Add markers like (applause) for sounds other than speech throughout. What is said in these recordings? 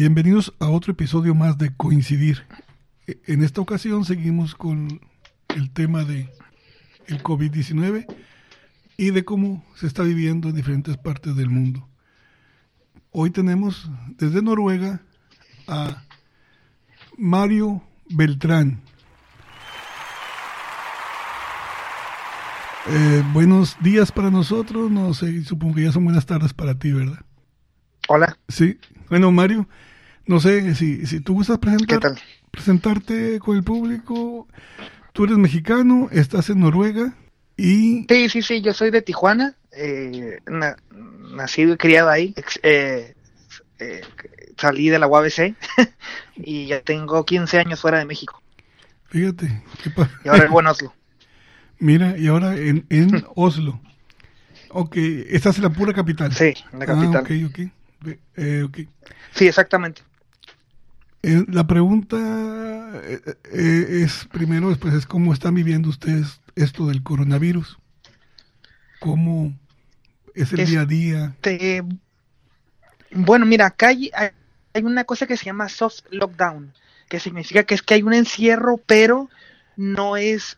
Bienvenidos a otro episodio más de Coincidir. E, en esta ocasión seguimos con el tema de el COVID-19 y de cómo se está viviendo en diferentes partes del mundo. Hoy tenemos desde Noruega a Mario Beltrán. Eh, buenos días para nosotros, no sé, supongo que ya son buenas tardes para ti, ¿verdad? Hola. Sí, bueno, Mario, no sé si, si tú gustas presentar, presentarte con el público. Tú eres mexicano, estás en Noruega y... Sí, sí, sí, yo soy de Tijuana, eh, nacido y criado ahí. Eh, eh, salí de la UABC (laughs) y ya tengo 15 años fuera de México. Fíjate, qué Y ahora en Oslo. (laughs) Mira, y ahora en, en (laughs) Oslo. Ok, estás en la pura capital. Sí, en la capital. Ah, ok, ok. Eh, Sí, exactamente. Eh, la pregunta eh, es primero, después es cómo están viviendo ustedes esto del coronavirus. ¿Cómo es el día a día? Bueno, mira, acá hay, hay, una cosa que se llama soft lockdown, que significa que es que hay un encierro, pero no es,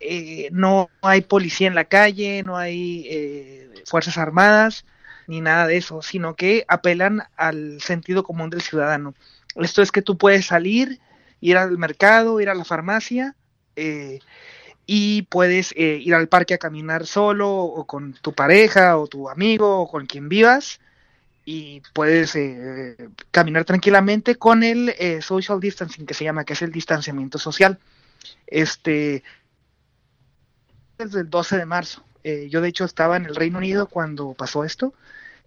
no hay policía en la calle, no hay fuerzas armadas, ni nada de eso, sino que apelan al sentido común del ciudadano. Esto es que tú puedes salir, ir al mercado, ir a la farmacia eh, y puedes eh, ir al parque a caminar solo o con tu pareja o tu amigo o con quien vivas y puedes eh, caminar tranquilamente con el social distancing que se llama, que es el distanciamiento social. Este, desde el 12 de marzo. Yo de hecho estaba en el Reino Unido cuando pasó esto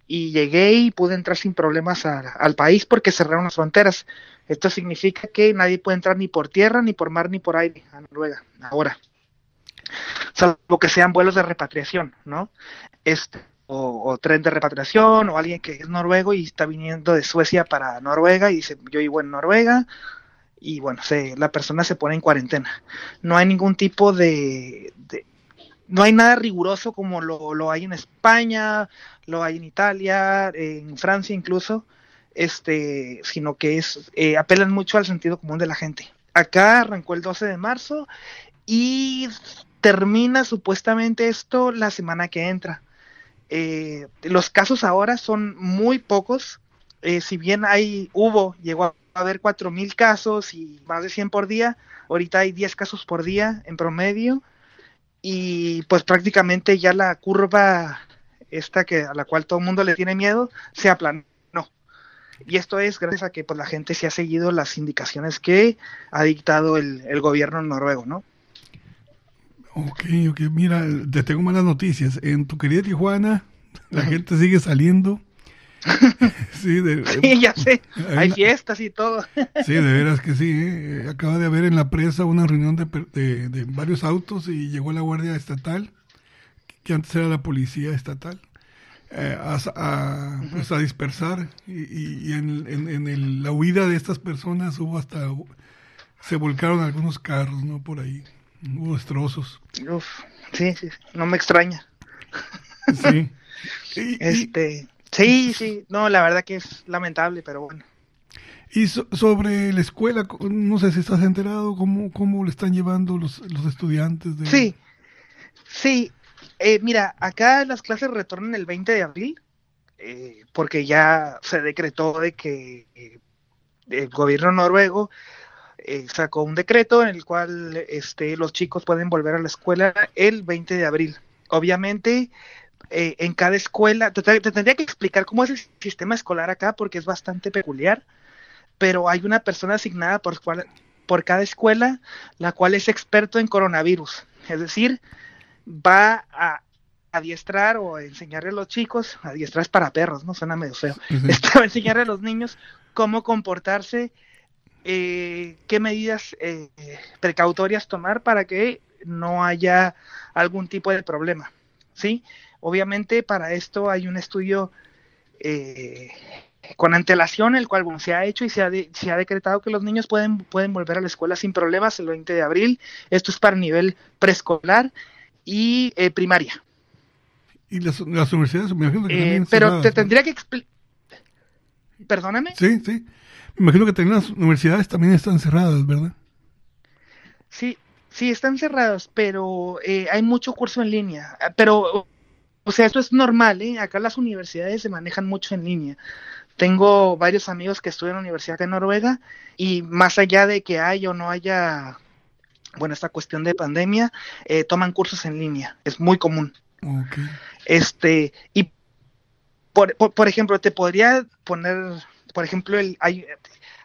y llegué y pude entrar sin problemas al país porque cerraron las fronteras. Esto significa que nadie puede entrar ni por tierra, ni por mar, ni por aire a Noruega ahora. Salvo que sean vuelos de repatriación, ¿no? Este, o, tren de repatriación, o alguien que es noruego y está viniendo de Suecia para Noruega y dice, yo vivo en Noruega, y bueno, se, la persona se pone en cuarentena. No hay ningún tipo de, no hay nada riguroso como lo, lo, hay en España, lo hay en Italia, en Francia incluso, este, sino que es, eh, apelan mucho al sentido común de la gente. Acá arrancó el 12 de marzo y termina supuestamente esto la semana que entra. Eh, los casos ahora son muy pocos, eh, si bien hay, hubo, llegó a haber 4.000 casos y más de 100 por día, ahorita hay 10 casos por día en promedio y pues prácticamente ya la curva esta que a la cual todo el mundo le tiene miedo se aplanó. Y esto es gracias a que pues la gente se ha seguido las indicaciones que ha dictado el, gobierno noruego, ¿no? Ok, ok, mira, te tengo malas noticias. En tu querida Tijuana, la gente sigue saliendo (laughs) sí, (laughs) sí, ya sé. Hay, fiestas y todo. sí, de (laughs) veras que sí. ¿eh? Acaba de haber en la presa una reunión de, de, varios autos y llegó la Guardia Estatal, que antes era la Policía Estatal, eh, a, pues a, dispersar. Y, y en, en, la huida de estas personas hubo hasta. Se volcaron algunos carros, ¿no? Por ahí. Hubo destrozos. Uf, sí, sí, no me extraña. Sí. (laughs) este. Sí, sí, no, la verdad que es lamentable, pero bueno. Y sobre la escuela, no sé si estás enterado, ¿cómo, cómo le están llevando los, los estudiantes? De... Sí, sí, eh, mira, acá las clases retornan el 20 de abril, eh, porque ya se decretó de que eh, el gobierno noruego sacó un decreto en el cual este, los chicos pueden volver a la escuela el 20 de abril. Obviamente, eh, en cada escuela, te, tendría que explicar cómo es el sistema escolar acá porque es bastante peculiar, pero hay una persona asignada por, por cada escuela, la cual es experto en coronavirus, es decir, va a adiestrar o enseñarle a los chicos, adiestrar es para perros, ¿no? Suena medio feo, va (laughs) a enseñarle a los niños cómo comportarse, eh, qué medidas eh, precautorias tomar para que no haya algún tipo de problema, ¿sí? Obviamente para esto hay un estudio eh, con antelación, el cual se ha hecho y se ha, se ha decretado que los niños pueden, pueden volver a la escuela sin problemas el 20 de abril. Esto es para nivel preescolar y eh, primaria. ¿Y las, universidades? Me eh, pero te tendría que explicar... Perdóname. Sí, sí. Me imagino que también las universidades también están cerradas, ¿verdad? Sí, sí, están cerradas, pero eh, hay mucho curso en línea. Pero, o sea, esto es normal, ¿eh? Acá las universidades se manejan mucho en línea. Tengo varios amigos que estudian en la universidad acá en Noruega y más allá de que haya o no haya, bueno, esta cuestión de pandemia, eh, toman cursos en línea. Es muy común. Okay. Este, y por, por, por, ejemplo, te podría poner, por ejemplo, el, hay,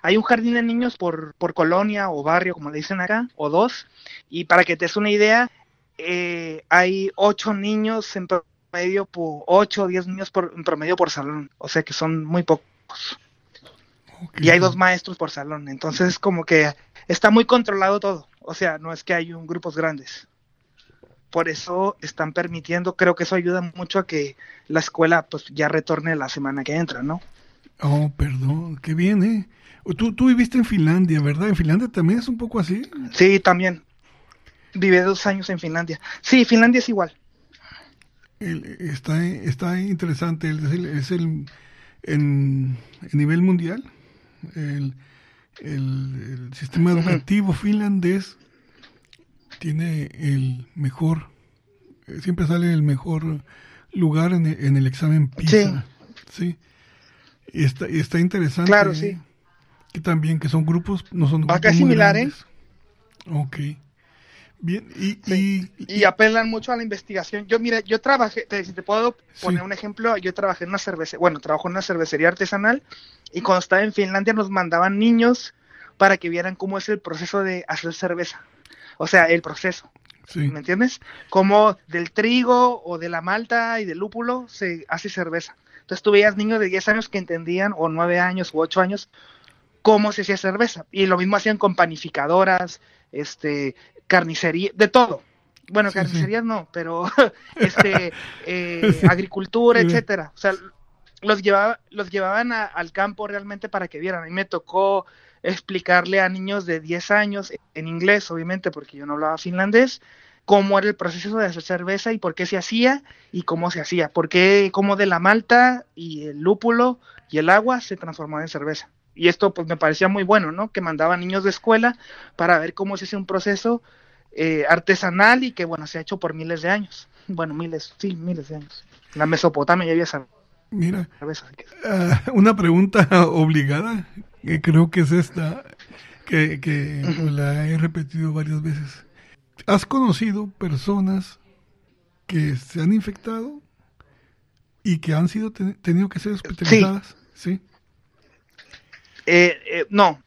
hay un jardín de niños por, por colonia o barrio, como le dicen acá, o dos, y para que te des una idea, eh, hay ocho niños en promedio, por, ocho o diez niños por, en promedio por salón, o sea que son muy pocos. Okay. Y hay dos maestros por salón, entonces como que está muy controlado todo, o sea, no es que hay un, grupos grandes por eso están permitiendo, creo que eso ayuda mucho a que la escuela pues ya retorne la semana que entra, ¿no? Oh, perdón, qué bien, ¿eh? Tú, tú viviste en Finlandia, ¿verdad? ¿En Finlandia también es un poco así? Sí, también. Viví dos años en Finlandia. Sí, Finlandia es igual. El, está, está interesante, es el, es el en, en nivel mundial, el, el, el sistema educativo finlandés tiene el mejor, siempre sale el mejor lugar en el, en el examen PISA. Sí. sí. Y está, y está interesante. Claro, sí. Que también, que son grupos, no son grupos Acá es similar, grandes. ¿eh? Ok. Bien, y, sí. y, y, apelan mucho a la investigación. Yo, mira, yo trabajé, te, si te puedo poner sí. un ejemplo, yo trabajé en una cervecería, bueno, trabajo en una cervecería artesanal y cuando estaba en Finlandia nos mandaban niños para que vieran cómo es el proceso de hacer cerveza. O sea, el proceso. Sí. ¿Me entiendes? Como del trigo o de la malta y del lúpulo se hace cerveza. Entonces tú veías niños de 10 años que entendían, o 9 años u 8 años, cómo se hacía cerveza. Y lo mismo hacían con panificadoras, este, carnicería, de todo. Bueno, carnicerías no, pero (laughs) este, eh, agricultura, (laughs) etcétera. O sea, los, llevaba, los llevaban a, al campo realmente para que vieran. A mí me tocó explicarle a niños de 10 años, en inglés obviamente, porque yo no hablaba finlandés, cómo era el proceso de hacer cerveza y por qué se hacía y cómo se hacía, por qué, cómo de la malta y el lúpulo y el agua se transformaba en cerveza. Y esto pues me parecía muy bueno, ¿no? Que mandaban niños de escuela para ver cómo se hace un proceso eh, artesanal y que, bueno, se ha hecho por miles de años. Bueno, miles, sí, miles de años. La Mesopotamia ya había cerveza. Mira, uh, una pregunta (laughs) obligada, que creo que es esta, que, que uh -huh. la he repetido varias veces. ¿Has conocido personas que se han infectado y que han sido ten tenido que ser hospitalizadas? Sí. ¿Sí? Eh, eh, no,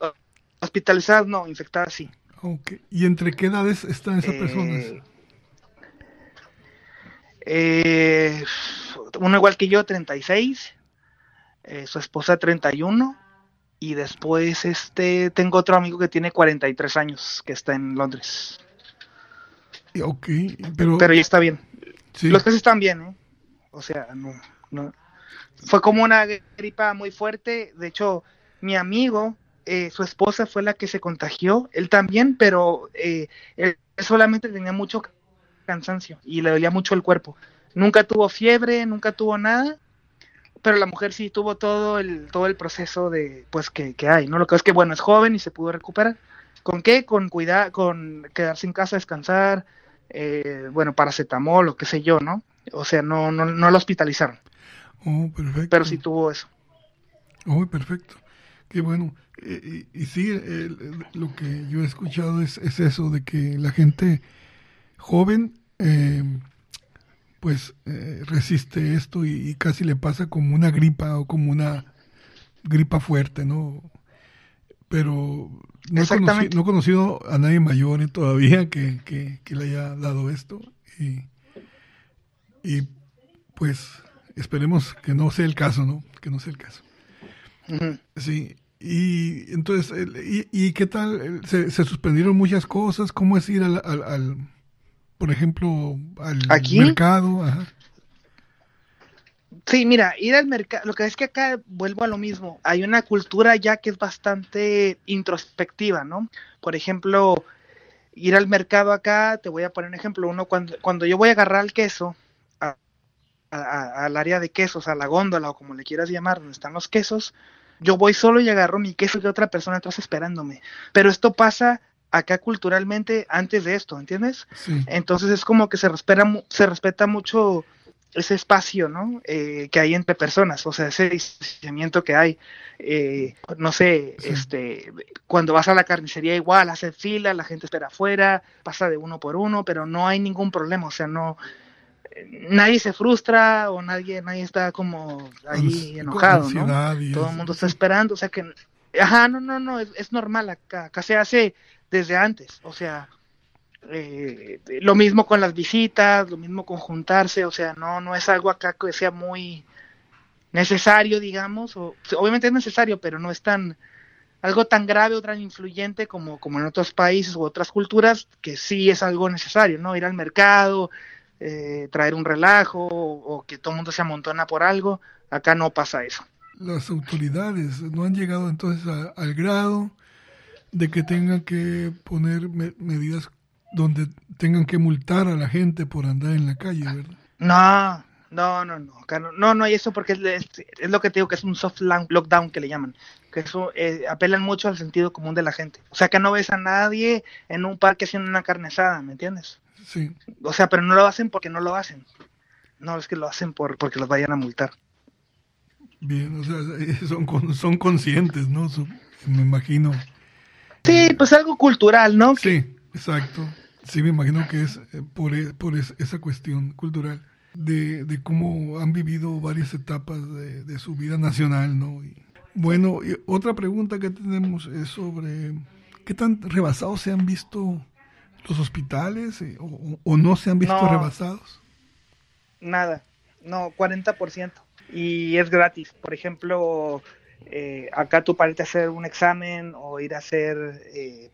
hospitalizadas no, infectadas sí. Okay. ¿Y entre qué edades están esas eh, personas? Eh, uno igual que yo, 36, eh, su esposa 31, y después este tengo otro amigo que tiene 43 años, que está en Londres. Ok, pero... Pero ya está bien. Sí. Los casos están bien, ¿eh? O sea, no, no. Fue como una gripa muy fuerte, de hecho, mi amigo, eh, su esposa fue la que se contagió, él también, pero eh, él solamente tenía mucho cansancio y le dolía mucho el cuerpo. Nunca tuvo fiebre, nunca tuvo nada, pero la mujer sí tuvo todo el todo el proceso de pues que, que hay, ¿no? Lo que es que bueno, es joven y se pudo recuperar. ¿Con qué? Con cuidar, con quedarse en casa, descansar, eh, bueno, paracetamol o qué sé yo, ¿no? O sea, no no no lo hospitalizaron. Oh, perfecto. Pero sí tuvo eso. Oh, perfecto. Qué bueno. Y, y, y sí, lo que yo he escuchado es, es, eso de que la gente joven eh, pues eh, resiste esto y, y, casi le pasa como una gripa o como una gripa fuerte, ¿no? Pero no he, conocido, no he conocido a nadie mayor todavía que, que, que, le haya dado esto y, y pues esperemos que no sea el caso, ¿no? Que no sea el caso. Sí, y entonces, ¿y, y qué tal? ¿Se, ¿Se, suspendieron muchas cosas? ¿Cómo es ir al, al, al por ejemplo, al ¿Aquí? mercado? Ajá. Sí, mira, ir al mercado, lo que es que acá vuelvo a lo mismo, hay una cultura ya que es bastante introspectiva, ¿no? Por ejemplo, ir al mercado acá, te voy a poner un ejemplo, uno cuando, cuando yo voy a agarrar el queso, al área de quesos, a la góndola o como le quieras llamar, donde están los quesos, yo voy solo y agarro mi queso y otra persona atrás esperándome. Pero esto pasa acá culturalmente antes de esto, ¿entiendes? Entonces es como que se respeta, se respeta mucho ese espacio, ¿no? Eh, que hay entre personas, o sea, ese distanciamiento que hay. Eh, no sé, este, cuando vas a la carnicería igual, hace fila, la gente espera afuera, pasa de uno por uno, pero no hay ningún problema, o sea, no, nadie se frustra o nadie, nadie está como ahí enojado, ¿no? Todo el mundo está esperando, o sea que, ajá, no, no, no, es, es normal acá, acá se hace desde antes, o sea, eh, lo mismo con las visitas, lo mismo con juntarse, o sea, no, no es algo acá que sea muy necesario, digamos, o, obviamente es necesario, pero no es tan algo tan grave o tan influyente como, como en otros países u otras culturas, que sí es algo necesario, ¿no? Ir al mercado, eh, traer un relajo o, que todo el mundo se amontona por algo, acá no pasa eso. Las autoridades no han llegado entonces al grado de que tengan que poner medidas donde tengan que multar a la gente por andar en la calle, ¿verdad? No, no, no, no, no, no hay eso porque es, lo que te digo que es un soft lockdown que le llaman, que eso eh, apelan mucho al sentido común de la gente. O sea que no ves a nadie en un parque haciendo una carnesada, ¿me entiendes? Sí. O sea, pero no lo hacen porque no lo hacen. No es que lo hacen por porque los vayan a multar. Bien, o sea, (laughs) son, son conscientes, ¿no? me imagino. Sí, pues algo cultural, ¿no? Sí, exacto. Sí, me imagino que es eh, por, e, por esa cuestión cultural de, de, cómo han vivido varias etapas de, de su vida nacional, ¿no? Y, bueno, otra pregunta que tenemos es sobre qué tan rebasados se han visto los hospitales eh, o, no se han visto rebasados. Nada, no, 40%. Y es gratis. Por ejemplo, eh, acá tú para hacer un examen o ir a hacer eh,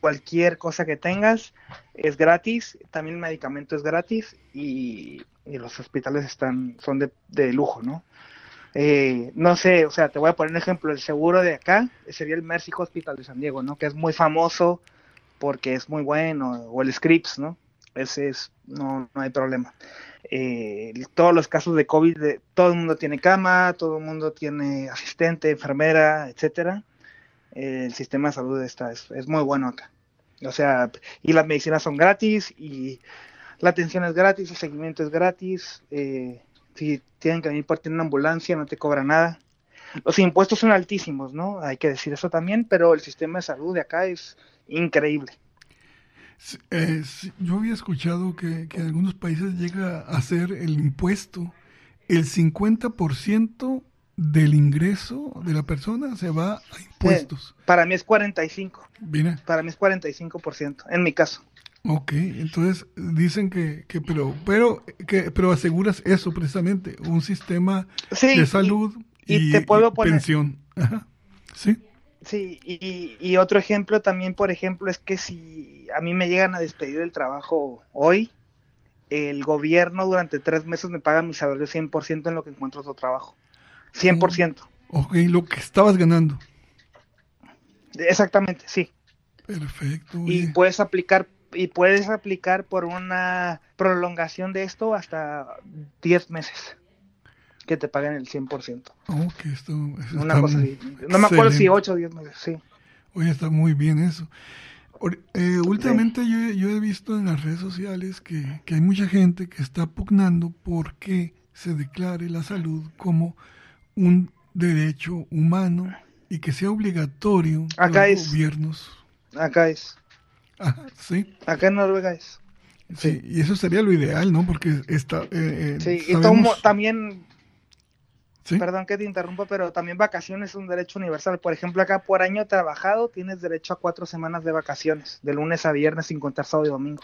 cualquier cosa que tengas es gratis, también el medicamento es gratis y, los hospitales están son de, lujo, ¿no? Eh, no sé, o sea, te voy a poner un ejemplo, el seguro de acá sería el Mercy Hospital de San Diego, ¿no? Que es muy famoso porque es muy bueno, o el Scripps, ¿no? Ese es, no, no hay problema. Eh, todos los casos de COVID, todo el mundo tiene cama, todo el mundo tiene asistente, enfermera, etcétera. el sistema de salud está, es, es muy bueno acá. O sea, y las medicinas son gratis y la atención es gratis, el seguimiento es gratis. Eh, si tienen que venir por tener una ambulancia, no te cobra nada. Los impuestos son altísimos, ¿no? Hay que decir eso también, pero el sistema de salud de acá es increíble. Eh, yo había escuchado que, que en algunos países llega a ser el impuesto el 50% del ingreso de la persona se va a impuestos. para mí es 45. Para mí es 45%, en mi caso. Ok, entonces dicen que, que pero, pero, que, pero aseguras eso precisamente, un sistema de salud y, te puedo pensión. Sí. Sí, y, y, otro ejemplo también, por ejemplo, es que si a mí me llegan a despedir del trabajo hoy, el gobierno durante tres meses me paga mi salario 100% en lo que encuentro otro trabajo. 100%. Ok, lo que estabas ganando. Exactamente, sí. Perfecto. Y puedes aplicar y puedes aplicar por una prolongación de esto hasta 10 meses que te paguen el 100%. Ok, esto, una cosa así. No me acuerdo si 8 o 10 meses, sí. Oye, está muy bien eso. Eh, últimamente yo, yo, he visto en las redes sociales que, que hay mucha gente que está pugnando porque se declare la salud como un derecho humano y que sea obligatorio para los gobiernos. Acá es. sí. Acá en Noruega es. Sí, y eso sería lo ideal, ¿no? Porque está... Eh, eh, sí, y también... Perdón que te interrumpa, pero también vacaciones es un derecho universal. Por ejemplo, acá por año trabajado tienes derecho a cuatro semanas de vacaciones, de lunes a viernes sin contar sábado y domingo.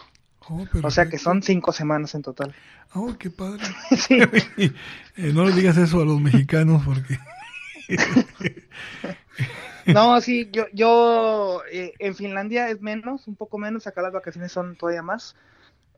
Oh, o sea que son cinco semanas en total. Oh, qué padre. (laughs) (laughs) Eh, no le digas eso a los mexicanos porque... (laughs) no, sí, yo, yo eh, en Finlandia es menos, un poco menos, acá las vacaciones son todavía más.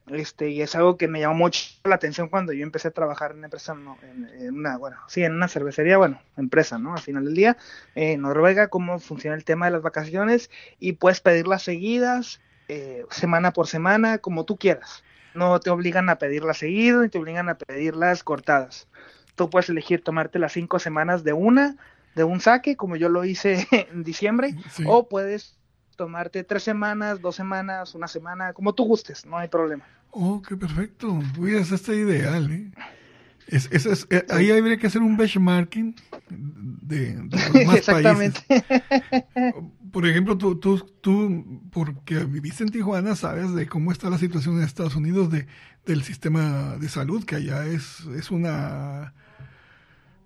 Este, y es algo que me llamó mucho la atención cuando yo empecé a trabajar en una empresa, en, una, bueno, sí, en una cervecería, bueno, empresa, ¿no? Al final del día, en Noruega, cómo funciona el tema de las vacaciones y puedes pedirlas seguidas, eh, semana por semana, como tú quieras. No te obligan a pedirlas seguido ni te obligan a pedirlas cortadas. Tú puedes elegir tomarte las cinco semanas de una de un saque, como yo lo hice (laughs) en diciembre, o puedes tomarte tres semanas, dos semanas, una semana, como tú gustes, no hay problema. Oh, qué perfecto. Uy, eso está ideal, ¿eh? Es, es, eh, ahí habría que hacer un benchmarking de, (laughs) más Exactamente. Por ejemplo, tú, tú, tú, porque viviste en Tijuana, sabes de cómo está la situación en Estados Unidos de, del sistema de salud, que allá es, es una...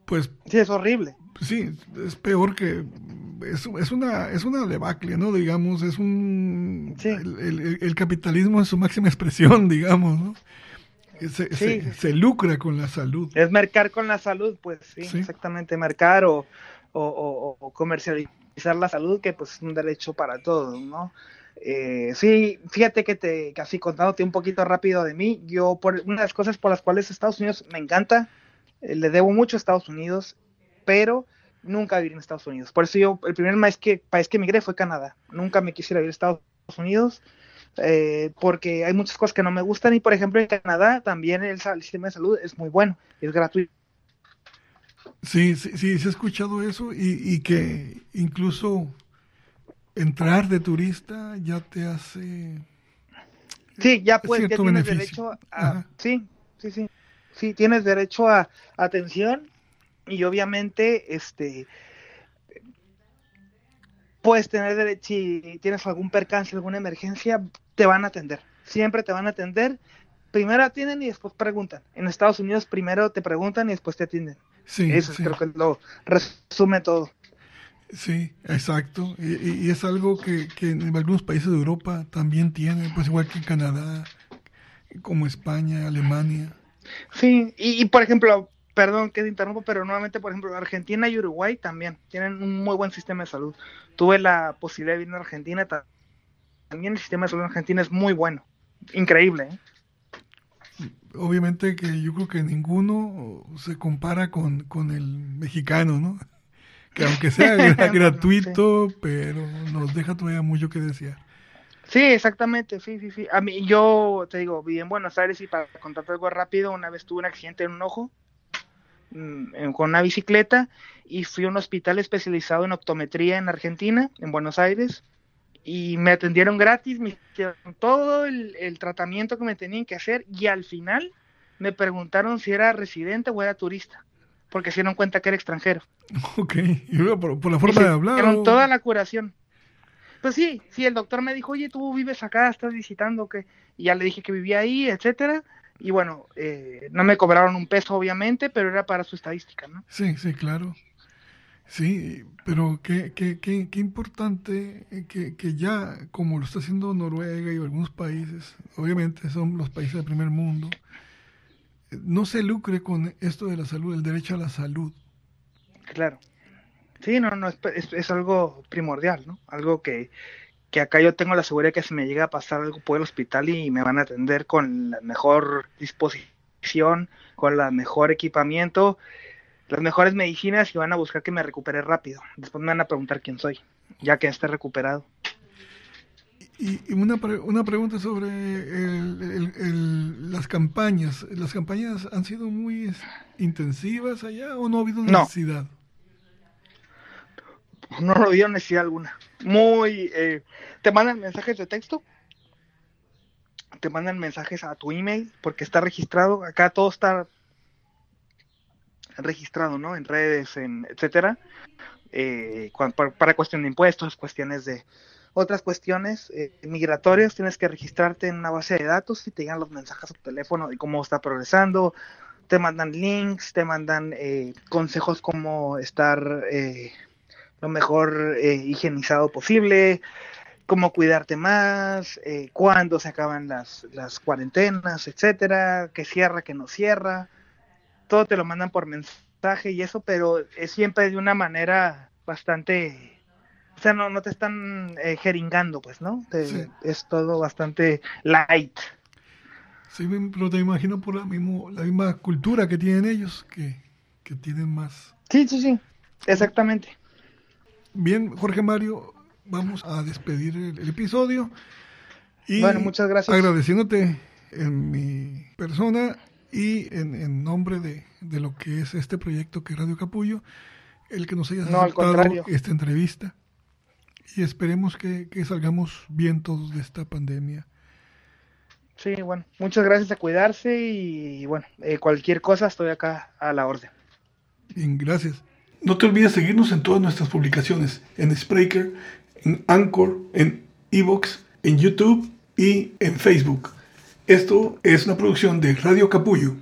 Pues... Sí, es horrible. Sí, es peor que... Es, es una es una debacle, ¿no? Digamos, es un... El, el capitalismo en su máxima expresión, (laughs) digamos, ¿no? Se, lucra con la salud. Es mercar con la salud, pues sí, exactamente, mercar o, comercializar la salud, que pues es un derecho para todos, ¿no? Eh, sí, fíjate que te, casi contándote un poquito rápido de mí, yo por una de las cosas por las cuales Estados Unidos me encanta, le debo mucho a Estados Unidos, pero nunca viví en Estados Unidos. Por eso yo, el primer país que, país que emigré fue Canadá. Nunca me quisiera vivir en Estados Unidos eh, porque hay muchas cosas que no me gustan y por ejemplo en Canadá también el, sistema de salud es muy bueno, es gratuito. Sí, sí, sí, se ha escuchado eso y, que incluso entrar de turista ya te hace... Sí, ya puedes, tienes derecho a... Sí, sí, sí. Sí, tienes derecho a atención y obviamente este puedes tener derecho, si tienes algún percance, alguna emergencia, te van a atender. Siempre te van a atender. Primero atienden y después preguntan. En Estados Unidos primero te preguntan y después te atienden. Sí, Eso creo que lo resume todo. Sí, exacto. Y, es algo que, en algunos países de Europa también tienen, pues igual que en Canadá, como España, Alemania. Sí, y, y por ejemplo, perdón que te interrumpo, pero nuevamente, por ejemplo, Argentina y Uruguay también tienen un muy buen sistema de salud. Tuve la posibilidad de vivir en Argentina, también el sistema de salud en Argentina es muy bueno, increíble. ¿eh? Obviamente que yo creo que ninguno se compara con, el mexicano, ¿no? Que aunque sea (laughs) gratuito, pero nos deja todavía mucho que desear. Sí, exactamente, sí, sí, sí. A mí, yo te digo, viví en Buenos Aires y para contarte algo rápido, una vez tuve un accidente en un ojo Mm, con una bicicleta y fui a un hospital especializado en optometría en Argentina, en Buenos Aires, y me atendieron gratis, me hicieron todo el, tratamiento que me tenían que hacer y al final me preguntaron si era residente o era turista, porque se dieron cuenta que era extranjero. Ok, y por, por la forma de hablar. Hicieron toda la curación. Pues sí, sí, el doctor me dijo, oye, tú vives acá, estás visitando, que ya le dije que vivía ahí, etcétera y bueno, eh, no me cobraron un peso obviamente, pero era para su estadística, ¿no? Sí, sí, claro. Sí, pero qué, qué, qué, qué importante que, que, ya, como lo está haciendo Noruega y algunos países, obviamente son los países del primer mundo, no se lucre con esto de la salud, el derecho a la salud. Claro. Sí, no, no, es, es algo primordial, ¿no? Algo que, que acá yo tengo la seguridad que si me llega a pasar algo ir al hospital y me van a atender con la mejor disposición, con la mejor equipamiento, las mejores medicinas y van a buscar que me recupere rápido. Después me van a preguntar quién soy, ya que esté recuperado. Y, una, una pregunta sobre las campañas. ¿Las campañas han sido muy intensivas allá o no ha habido necesidad? No, (laughs) no ha necesidad alguna. Muy... Eh, te mandan mensajes de texto, te mandan mensajes a tu email porque está registrado, acá todo está registrado, ¿no? En redes, en etcétera, eh, para, cuestión de impuestos, cuestiones de otras cuestiones eh, migratorias, tienes que registrarte en una base de datos y te llegan los mensajes a tu teléfono de cómo está progresando, te mandan links, te mandan eh, consejos cómo estar lo mejor eh, higienizado posible, cómo cuidarte más, eh, cuándo se acaban las, las cuarentenas, etcétera, que cierra, que no cierra, todo te lo mandan por mensaje y eso, pero es siempre de una manera bastante, o sea, no, no te están eh, jeringando, pues, ¿no? Es todo bastante light. Sí, pero te imagino por la, mismo, la misma cultura que tienen ellos, que, que tienen más. Sí, sí, sí, exactamente. Bien, Jorge Mario, vamos a despedir el, episodio. Y bueno, muchas gracias. Agradeciéndote en mi persona y en, nombre de, lo que es este proyecto que es Radio Capullo, el que nos hayas aceptado esta entrevista y esperemos que, que salgamos bien todos de esta pandemia. Sí, bueno, muchas gracias a cuidarse y bueno, eh, cualquier cosa estoy acá a la orden. Bien, gracias. No te olvides seguirnos en todas nuestras publicaciones, en Spreaker, en Anchor, en Evox, en YouTube y en Facebook. Esto es una producción de Radio Capullo.